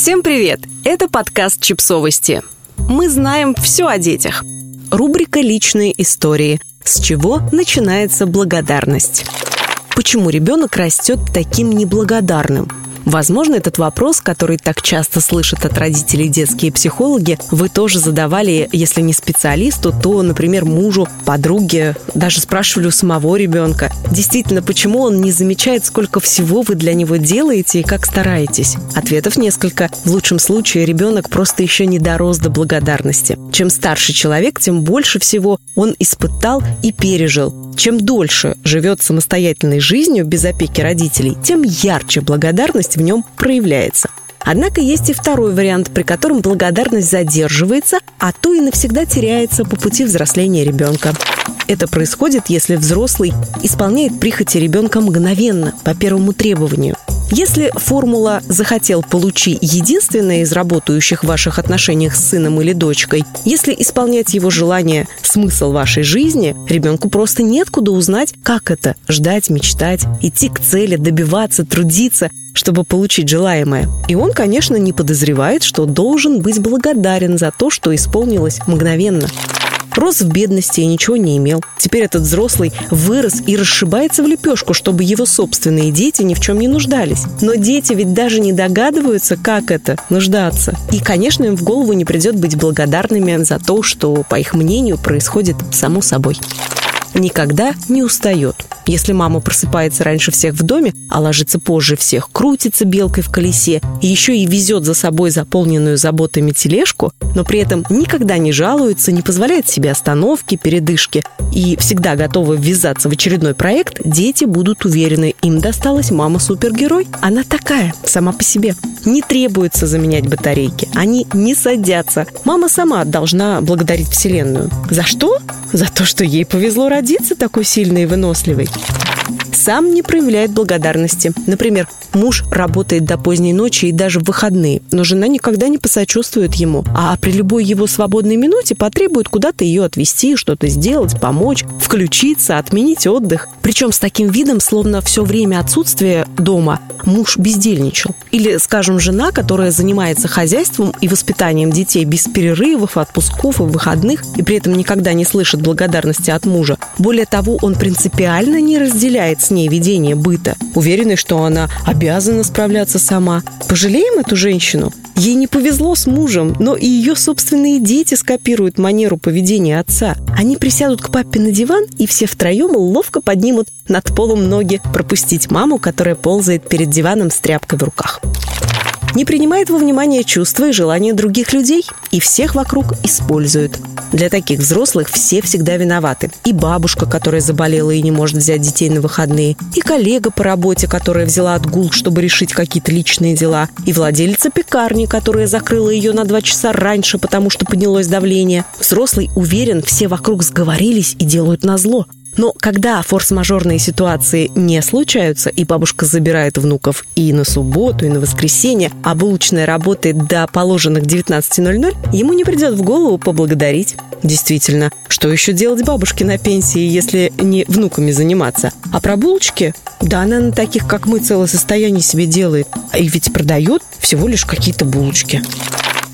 Всем привет! Это подкаст «Чипсовости». Мы знаем все о детях. Рубрика «Личные истории». С чего начинается благодарность? Почему ребенок растет таким неблагодарным? Возможно, этот вопрос, который так часто слышат от родителей детские психологи, вы тоже задавали, если не специалисту, то, например, мужу, подруге, даже спрашивали у самого ребенка. Действительно, почему он не замечает, сколько всего вы для него делаете и как стараетесь? Ответов несколько. В лучшем случае ребенок просто еще не дорос до благодарности. Чем старше человек, тем больше всего он испытал и пережил. Чем дольше живет самостоятельной жизнью без опеки родителей, тем ярче благодарность в нем проявляется. Однако есть и второй вариант, при котором благодарность задерживается, а то и навсегда теряется по пути взросления ребенка. Это происходит, если взрослый исполняет прихоти ребенка мгновенно, по первому требованию – если формула «захотел, получи» единственная из работающих в ваших отношениях с сыном или дочкой, если исполнять его желание – смысл вашей жизни, ребенку просто нет куда узнать, как это – ждать, мечтать, идти к цели, добиваться, трудиться, чтобы получить желаемое. И он, конечно, не подозревает, что должен быть благодарен за то, что исполнилось мгновенно. Рос в бедности и ничего не имел. Теперь этот взрослый вырос и расшибается в лепешку, чтобы его собственные дети ни в чем не нуждались. Но дети ведь даже не догадываются, как это – нуждаться. И, конечно, им в голову не придет быть благодарными за то, что, по их мнению, происходит само собой никогда не устает. Если мама просыпается раньше всех в доме, а ложится позже всех, крутится белкой в колесе и еще и везет за собой заполненную заботами тележку, но при этом никогда не жалуется, не позволяет себе остановки, передышки и всегда готова ввязаться в очередной проект, дети будут уверены, им досталась мама-супергерой. Она такая, сама по себе. Не требуется заменять батарейки, они не садятся. Мама сама должна благодарить Вселенную. За что? За то, что ей повезло родиться такой сильной и выносливой сам не проявляет благодарности. Например, муж работает до поздней ночи и даже в выходные, но жена никогда не посочувствует ему, а при любой его свободной минуте потребует куда-то ее отвезти, что-то сделать, помочь, включиться, отменить отдых. Причем с таким видом, словно все время отсутствия дома муж бездельничал. Или, скажем, жена, которая занимается хозяйством и воспитанием детей без перерывов, отпусков и выходных, и при этом никогда не слышит благодарности от мужа. Более того, он принципиально не разделяет с ней ведение быта, уверенный, что она обязана справляться сама. Пожалеем эту женщину? Ей не повезло с мужем, но и ее собственные дети скопируют манеру поведения отца. Они присядут к папе на диван и все втроем ловко поднимут над полом ноги пропустить маму, которая ползает перед диваном с тряпкой в руках не принимает во внимание чувства и желания других людей и всех вокруг использует. Для таких взрослых все всегда виноваты. И бабушка, которая заболела и не может взять детей на выходные, и коллега по работе, которая взяла отгул, чтобы решить какие-то личные дела, и владелица пекарни, которая закрыла ее на два часа раньше, потому что поднялось давление. Взрослый уверен, все вокруг сговорились и делают назло. Но когда форс-мажорные ситуации не случаются, и бабушка забирает внуков и на субботу, и на воскресенье, а булочная работает до положенных 19.00, ему не придет в голову поблагодарить. Действительно, что еще делать бабушке на пенсии, если не внуками заниматься? А про булочки? Да она на таких, как мы, целое состояние себе делает. И ведь продает всего лишь какие-то булочки.